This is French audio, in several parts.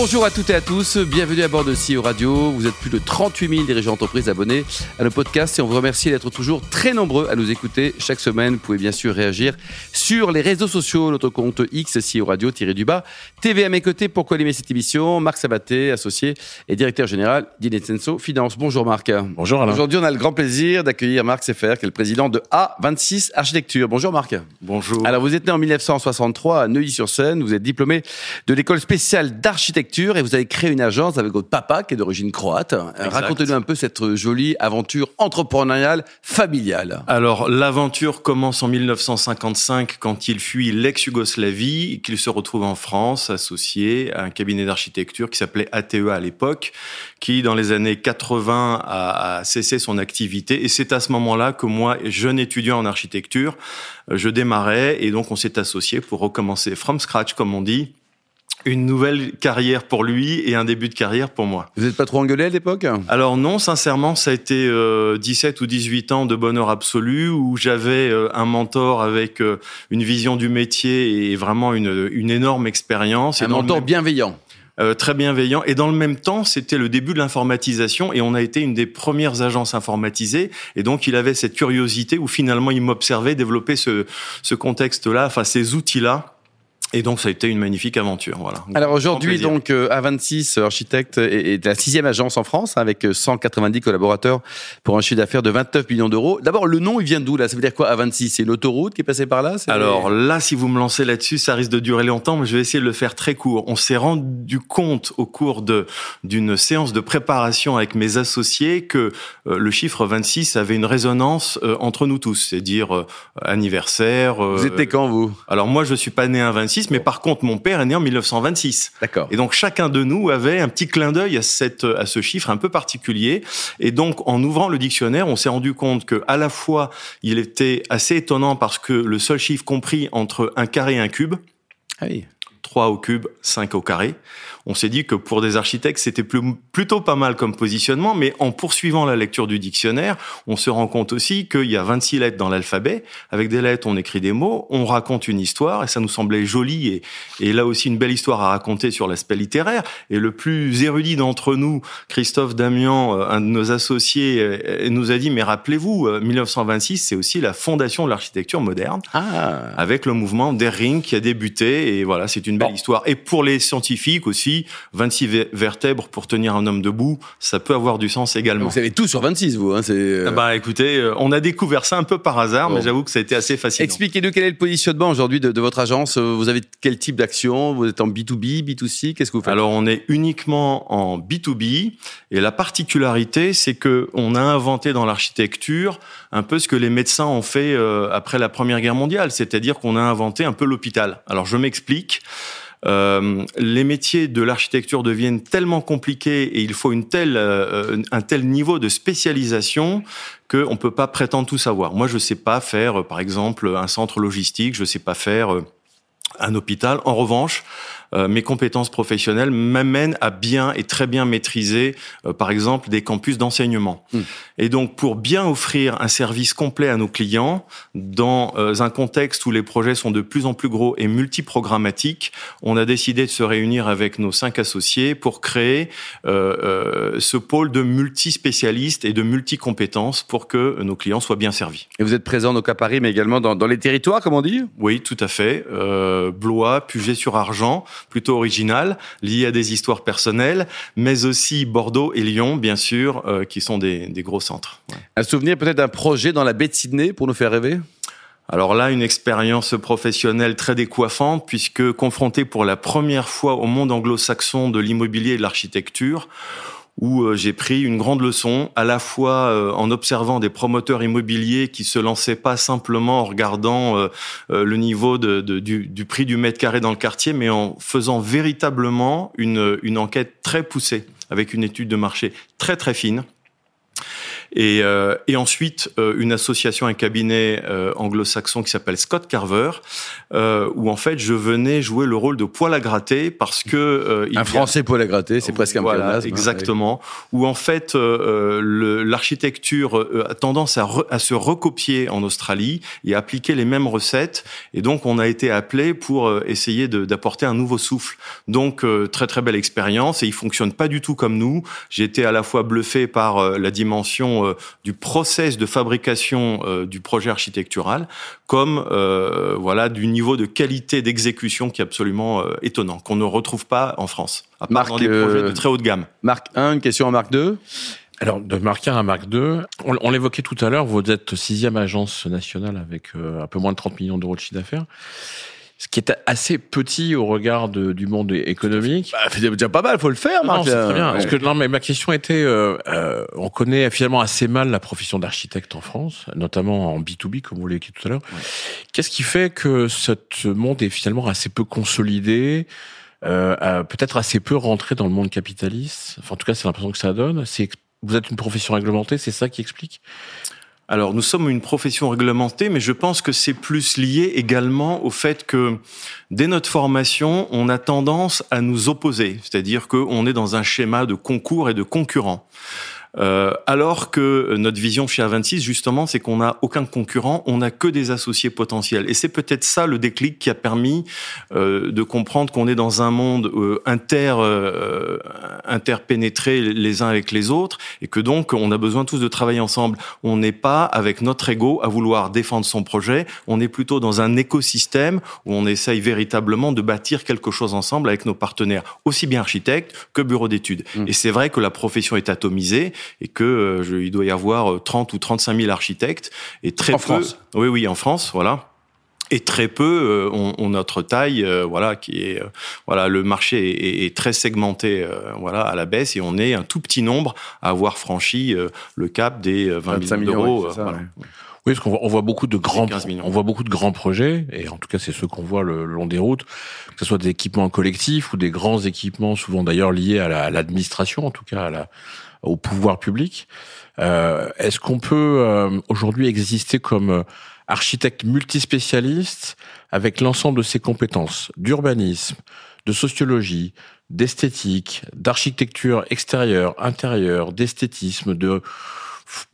Bonjour à toutes et à tous, bienvenue à bord de CEO Radio. Vous êtes plus de 38 000 dirigeants d'entreprise abonnés à nos podcasts et on vous remercie d'être toujours très nombreux à nous écouter chaque semaine. Vous pouvez bien sûr réagir sur les réseaux sociaux, notre compte X, CEO Radio, tiré du bas. TV à mes côtés pour co-animer cette émission, Marc Sabaté, associé et directeur général d'Inetsenso Finance. Bonjour Marc. Bonjour Alain. Aujourd'hui, on a le grand plaisir d'accueillir Marc Seffer, qui est le président de A26 Architecture. Bonjour Marc. Bonjour. Alors, vous êtes né en 1963 à Neuilly-sur-Seine. Vous êtes diplômé de l'école spéciale d'architecture et vous avez créé une agence avec votre papa qui est d'origine croate. Racontez-nous un peu cette jolie aventure entrepreneuriale familiale. Alors, l'aventure commence en 1955 quand il fuit l'ex-Yougoslavie et qu'il se retrouve en France associé à un cabinet d'architecture qui s'appelait ATEA à l'époque, qui dans les années 80 a, a cessé son activité. Et c'est à ce moment-là que moi, jeune étudiant en architecture, je démarrais et donc on s'est associé pour recommencer from scratch, comme on dit, une nouvelle carrière pour lui et un début de carrière pour moi. Vous n'êtes pas trop engueulé à l'époque? Alors non, sincèrement, ça a été euh, 17 ou 18 ans de bonheur absolu où j'avais euh, un mentor avec euh, une vision du métier et vraiment une, une énorme expérience. Un mentor même... bienveillant. Euh, très bienveillant. Et dans le même temps, c'était le début de l'informatisation et on a été une des premières agences informatisées. Et donc, il avait cette curiosité où finalement, il m'observait développer ce, ce contexte-là, enfin ces outils-là et donc ça a été une magnifique aventure, voilà. Alors aujourd'hui donc euh, A26 Architecte est la sixième agence en France hein, avec 190 collaborateurs pour un chiffre d'affaires de 29 millions d'euros. D'abord le nom il vient d'où là? Ça veut dire quoi A26 C'est l'autoroute qui est passée par là? Alors là si vous me lancez là-dessus ça risque de durer longtemps mais je vais essayer de le faire très court. On s'est rendu compte au cours de d'une séance de préparation avec mes associés que euh, le chiffre 26 avait une résonance euh, entre nous tous, c'est-à-dire euh, anniversaire. vous étiez quand vous? Alors moi je suis pas né un 26 mais par contre, mon père est né en 1926. D'accord. Et donc, chacun de nous avait un petit clin d'œil à cette, à ce chiffre un peu particulier. Et donc, en ouvrant le dictionnaire, on s'est rendu compte que, à la fois, il était assez étonnant parce que le seul chiffre compris entre un carré et un cube. Ah oui. 3 au cube, 5 au carré. On s'est dit que pour des architectes, c'était plutôt pas mal comme positionnement, mais en poursuivant la lecture du dictionnaire, on se rend compte aussi qu'il y a 26 lettres dans l'alphabet. Avec des lettres, on écrit des mots, on raconte une histoire, et ça nous semblait joli, et, et là aussi une belle histoire à raconter sur l'aspect littéraire. Et le plus érudit d'entre nous, Christophe Damian, un de nos associés, nous a dit, mais rappelez-vous, 1926, c'est aussi la fondation de l'architecture moderne, ah. avec le mouvement Der Ring qui a débuté, et voilà, c'est une belle bon. histoire. Et pour les scientifiques aussi, 26 vertèbres pour tenir un homme debout, ça peut avoir du sens également. Vous savez tout sur 26, vous. Hein, c'est. Ah bah écoutez, on a découvert ça un peu par hasard, bon. mais j'avoue que ça a été assez fascinant. Expliquez-nous quel est le positionnement aujourd'hui de, de, votre agence. Vous avez quel type d'action? Vous êtes en B2B, B2C Qu'est-ce que vous faites? Alors on est uniquement en B2B et la particularité, c'est que on a inventé dans l'architecture un peu ce que les médecins ont fait euh, après la Première Guerre mondiale, c'est-à-dire qu'on a inventé un peu l'hôpital. Alors je m'explique. Euh, les métiers de l'architecture deviennent tellement compliqués et il faut une telle, euh, un tel niveau de spécialisation qu'on ne peut pas prétendre tout savoir. Moi, je ne sais pas faire, par exemple, un centre logistique, je ne sais pas faire un hôpital. En revanche, euh, mes compétences professionnelles m'amènent à bien et très bien maîtriser, euh, par exemple, des campus d'enseignement. Hmm. Mmh. Et donc, pour bien offrir un service complet à nos clients, dans euh, un contexte où les projets sont de plus en plus gros et multiprogrammatiques, on a décidé de se réunir avec nos cinq associés pour créer ce pôle de multispécialistes et de multicompétences pour que nos clients soient bien servis. Et vous êtes présent donc à Paris, mais également dans, dans les territoires, comme on dit? Oui, tout à fait. Euh, Blois, Puget-sur-Argent, plutôt original, lié à des histoires personnelles, mais aussi Bordeaux et Lyon, bien sûr, euh, qui sont des, des gros centres. Ouais. Un souvenir peut-être d'un projet dans la baie de Sydney pour nous faire rêver? Alors là, une expérience professionnelle très décoiffante, puisque confronté pour la première fois au monde anglo-saxon de l'immobilier et de l'architecture, où euh, j'ai pris une grande leçon, à la fois euh, en observant des promoteurs immobiliers qui se lançaient pas simplement en regardant euh, le niveau du, du, prix du mètre carré dans le quartier, mais en faisant véritablement une, une enquête très poussée, avec une étude de marché très très fine. Et, euh, et ensuite, euh, une association, un cabinet euh, anglo-saxon qui s'appelle Scott Carver, euh, où en fait, je venais jouer le rôle de poil à gratter parce que... euh, Un a- français poil à gratter, c'est presque un voilà, pléonasme, hein, exactement. Où en fait euh, l'architecture a tendance à, re- à se recopier en Australie et à appliquer les mêmes recettes. Et donc on a été appelé pour essayer d'apporter un nouveau souffle. Donc euh, très très belle expérience et il fonctionne pas du tout comme nous. J'ai été à la fois bluffé par la dimension euh, du process de fabrication euh, du projet architectural, comme euh, voilà du niveau de qualité d'exécution qui est absolument euh, étonnant, qu'on ne retrouve pas en France, à part Marc, dans des euh, projets de très haut de gamme. Marc 1, une question à Marc 2. Alors, de Mark 1 à Mark 2, on, on l'évoquait tout à l'heure, vous êtes sixième agence nationale avec euh, un peu moins de 30 millions d'euros de chiffre d'affaires, ce qui est assez petit au regard de- du monde économique. Bah, c'est déjà pas mal, faut le faire, Non, Marc. c'est là. très bien. Ouais. Parce que non, mais ma question était, euh, euh, on connaît finalement assez mal la profession d'architecte en France, notamment en B2B, comme vous l'avez dit tout à l'heure. Qu'est-ce qui fait que ce monde est finalement assez peu consolidé, euh, euh, peut-être assez peu rentré dans le monde capitaliste? Enfin, en tout cas, c'est l'impression que ça donne. C'est vous êtes une profession réglementée, c'est ça qui explique? Alors, nous sommes une profession réglementée, mais je pense que c'est plus lié également au fait que dès notre formation, on a tendance à nous opposer, c'est-à-dire qu'on est dans un schéma de concours et de concurrents. Euh, alors que notre vision chez A26, justement, c'est qu'on n'a aucun concurrent, on n'a que des associés potentiels. Et c'est peut-être ça le déclic qui a permis euh, de comprendre qu'on est dans un monde euh, inter, euh, interpénétré les uns avec les autres, et que donc on a besoin tous de travailler ensemble. On n'est pas avec notre ego à vouloir défendre son projet, on est plutôt dans un écosystème où on essaye véritablement de bâtir quelque chose ensemble avec nos partenaires, aussi bien architectes que bureaux d'études. Mm. Et c'est vrai que la profession est atomisée et que euh, il doit y avoir euh, 30 ou 35 000 architectes et très En peu. France. Oui, oui, en France, voilà. Et très peu euh, ont, ont notre taille, euh, voilà, qui est, euh, voilà, le marché est, est- est très segmenté, euh, voilà, à la baisse, et on est un tout petit nombre à avoir franchi euh, le cap des euh, 20 25 millions millions, d'euros. ouais, euh, c'est ça, voilà. ouais. Oui, parce qu'on voit, on voit beaucoup de grands, 15 millions. on voit beaucoup de grands projets, et en tout cas, c'est ceux qu'on voit le, le long des routes, que ce soit des équipements collectifs ou des grands équipements, souvent d'ailleurs liés à la- à l'administration, en tout cas à la, au pouvoir public. Euh, Est-ce qu'on peut euh, aujourd'hui exister comme euh, architecte multispécialiste avec l'ensemble de ses compétences d'urbanisme, de sociologie, d'esthétique, d'architecture extérieure, intérieure, d'esthétisme, de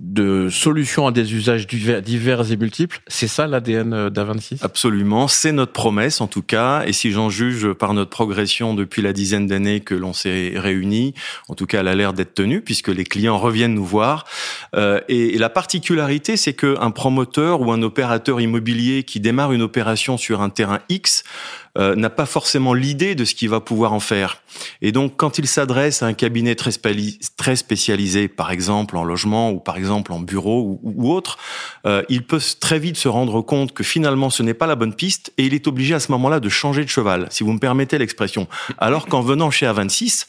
de solutions à des usages divers, et multiples. C'est ça l'ADN d'A26 Absolument, c'est notre promesse en tout cas, et si j'en juge par notre progression depuis la dizaine d'années que l'on s'est réunis, en tout cas elle a l'air d'être tenue puisque les clients reviennent nous voir. Euh, et, et la particularité, c'est qu'un promoteur ou un opérateur immobilier qui démarre une opération sur un terrain X euh, n'a pas forcément l'idée de ce qu'il va pouvoir en faire. Et donc, quand il s'adresse à un cabinet très, spécialisé, par exemple en logement ou par exemple en bureau ou, ou autre, euh, il peut très vite se rendre compte que finalement ce n'est pas la bonne piste et il est obligé à ce moment-là de changer de cheval, si vous me permettez l'expression. Alors qu'en venant chez A26,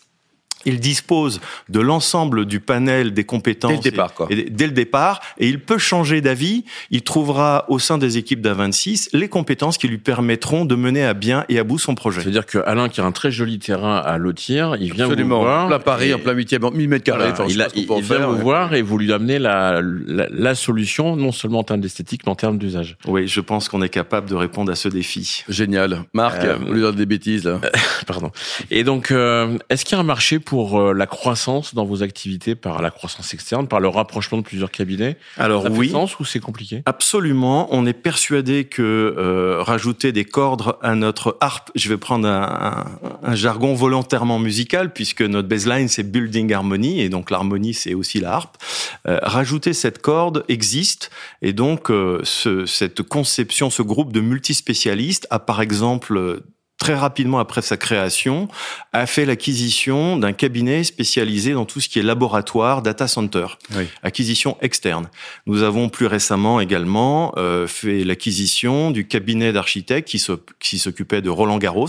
il dispose de l'ensemble du panel des compétences Dès le départ, quoi. et- et dès le départ, et il peut changer d'avis. Il trouvera au sein des équipes d'A26 les compétences qui lui permettront de mener à bien et à bout son projet. Ça veut dire que Alain, qui a un très joli terrain à lotir, il vient Absolument. vous voir. En plein Paris, et- en plein 8e, en 1000 mètres carrés. Voilà, il, a- vient vous ouais. voir et vous lui amenez la, la, la solution, non seulement en termes d'esthétique, mais en termes d'usage. Oui, je pense qu'on est capable de répondre à ce défi. Génial. Marc, Euh, on lui donne des bêtises, là. Pardon. Et donc, euh, est-ce qu'il y a un marché pour euh, la croissance dans vos activités par la croissance externe, par le rapprochement de plusieurs cabinets? Alors Ça fait oui, sens ou c'est compliqué? Absolument, on est persuadé que euh, rajouter des cordes à notre harpe, je vais prendre un, un- un jargon volontairement musical puisque notre baseline c'est building harmony et donc l'harmonie c'est aussi la harpe. Euh, rajouter cette corde existe et donc euh, ce- cette conception, ce groupe de multispécialistes a par exemple très rapidement après sa création, a fait l'acquisition d'un cabinet spécialisé dans tout ce qui est laboratoire, data center, Oui. acquisition externe. Nous avons plus récemment également euh, fait l'acquisition du cabinet d'architectes qui s'oc- qui s'occupait de Roland Garros,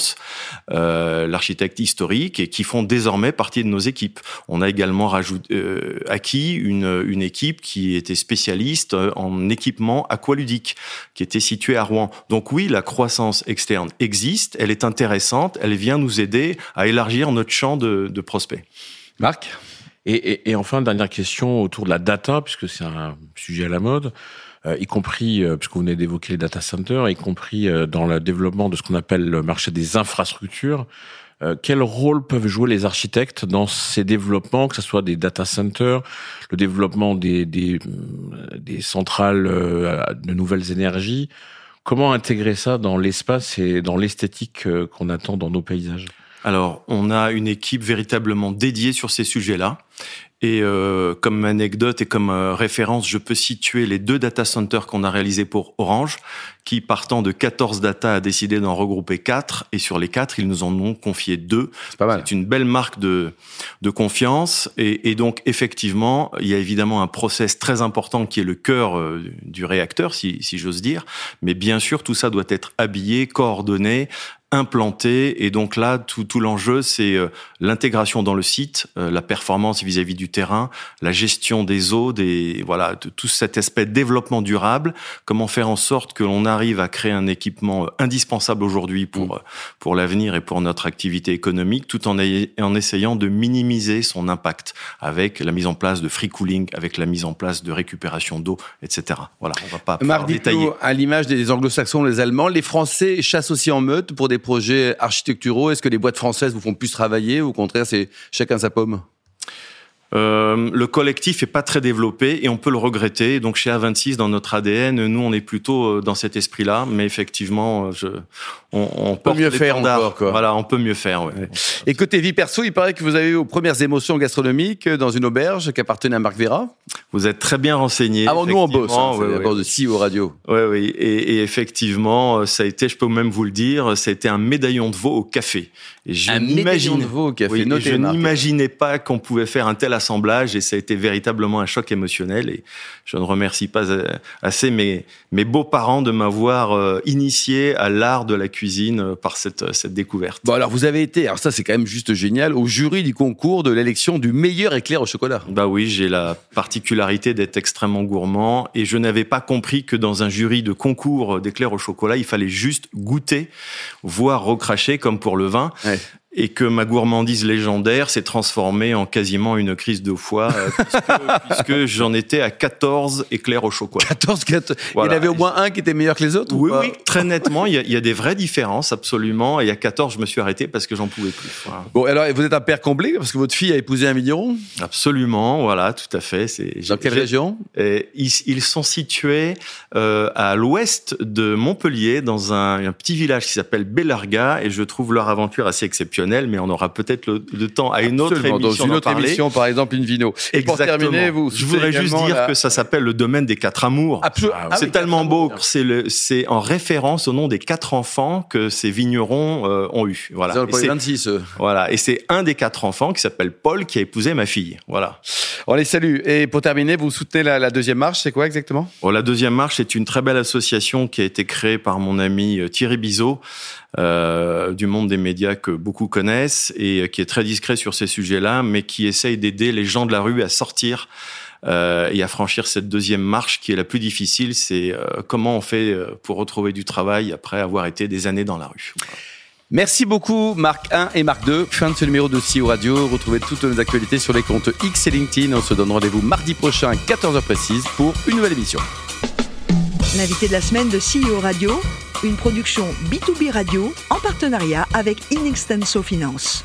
euh, l'architecte historique, et qui font désormais partie de nos équipes. On a également rajouté, euh, acquis une, une équipe qui était spécialiste en équipement aqualudique, qui était située à Rouen. Donc oui, la croissance externe existe, elle est intéressante, elle vient nous aider à élargir notre champ de, de prospects. Marc? Et, et, enfin, dernière question autour de la data, puisque c'est un sujet à la mode, euh, y compris, euh, puisque vous venez d'évoquer les data centers, y compris euh, dans le développement de ce qu'on appelle le marché des infrastructures. quel rôle peuvent jouer les architectes dans ces développements, que ce soit des data centers, le développement des, des, des centrales de nouvelles énergies Comment intégrer ça dans l'espace et dans l'esthétique qu'on attend dans nos paysages? Alors, on a une équipe véritablement dédiée sur ces sujets-là. Et euh, comme anecdote et comme euh, référence, je peux situer les deux data centers qu'on a réalisés pour Orange, qui partant de 14 data a décidé d'en regrouper 4, et sur les 4, ils nous en ont confié deux. C'est pas mal. C'est une belle marque de, de confiance, et, et, donc effectivement, il y a évidemment un process très important qui est le cœur euh, du réacteur, si, si j'ose dire, mais bien sûr, tout ça doit être habillé, coordonné, implanté. Et donc là, tout, tout l'enjeu, c'est euh, l'intégration dans le site, euh, la performance vis-à-vis du terrain, la gestion des eaux, des voilà, tout cet aspect développement durable. Comment faire en sorte que l'on arrive à créer un équipement euh, indispensable aujourd'hui pour mmh. pour l'avenir et pour notre activité économique, tout en, en essayant de minimiser son impact avec la mise en place de free cooling, avec la mise en place de récupération d'eau, etc. Voilà, on va pas Marc détailler. À l'image des anglo-saxons, les Allemands, les Français chassent aussi en meute pour des projets architecturaux Est-ce que les boîtes françaises vous font plus travailler ou au contraire c'est chacun sa pomme? Euh, le collectif est pas très développé et on peut le regretter. Donc chez A26, dans notre ADN, nous on est plutôt euh, dans cet esprit-là, mais effectivement, euh, je, on, on peut mieux faire encore. Quoi. Voilà, on peut mieux faire. Ouais. Et côté vie perso, il paraît que vous avez eu vos premières émotions gastronomiques dans une auberge qui appartenait à Marc Vera. Vous êtes très bien renseigné. Avant nous on bosse, hein, ouais, ouais. de CEO Radio. Oui, oui. Et, et, effectivement, ça a été, je peux même vous le dire, ça a été un médaillon de veau au café. Et je un médaillon de veau au café. Oui, je n'imaginais pas qu'on pouvait faire un tel assemblage et ça a été véritablement un choc émotionnel et je ne remercie pas assez mes, mes beaux-parents de m'avoir euh, initié à l'art de la cuisine euh, par cette, cette découverte. Bon alors vous avez été, alors ça c'est quand même juste génial, au jury du concours de l'élection du meilleur éclair au chocolat. Bah oui, j'ai la particularité d'être extrêmement gourmand et je n'avais pas compris que dans un jury de concours d'éclair au chocolat, il fallait juste goûter, voire recracher comme pour le vin. Ouais et que ma gourmandise légendaire s'est transformée en quasiment une crise de foie, euh, puisque, puisque j'en étais à 14 éclairs au chocolat. 14, 14. Voilà. Il y en avait au moins un qui était meilleur que les autres Oui, oui, très nettement. Il y, a, il y, a, des vraies différences, absolument. Et à 14, je me suis arrêté parce que j'en pouvais plus. Voilà. Bon, alors, vous êtes un père comblé parce que votre fille a épousé un vigneron Absolument, voilà, tout à fait. C'est, Dans quelle région? et ils, ils, sont situés euh, à l'ouest de Montpellier, dans un, un petit village qui s'appelle Bellarga, et je trouve leur aventure assez exceptionnelle mais on aura peut-être le, le, temps à une autre émission. Dans une autre émission, par exemple, une vino. Et pour terminer, vous. Je voudrais juste dire la... que ça s'appelle le domaine des quatre amours. Absolument. Ah, c'est oui, tellement beau. C'est c'est en référence au nom des quatre enfants que ces vignerons euh, ont eu. Voilà. C'est 26. Euh. Voilà. Et c'est un des quatre enfants qui s'appelle Paul qui a épousé ma fille. Voilà. On les salue. Et pour terminer, vous soutenez la, la deuxième marche. C'est quoi exactement? Bon, La deuxième marche est une très belle association qui a été créée par mon ami euh, Thierry Bizot euh, du monde des médias que beaucoup connaissent et qui est très discret sur ces sujets-là, mais qui essaye d'aider les gens de la rue à sortir euh, et à franchir cette deuxième marche qui est la plus difficile. C'est euh, comment on fait euh, pour retrouver du travail après avoir été des années dans la rue. Merci beaucoup Marc 1 et Marc 2. Fin de ce numéro de CEO Radio. Retrouvez toutes nos actualités sur les comptes X et LinkedIn. On se donne rendez-vous mardi prochain à 14h précise pour une nouvelle émission. L'invité de la semaine de CEO Radio, une production B2B Radio en partenariat avec Inextenso Finance.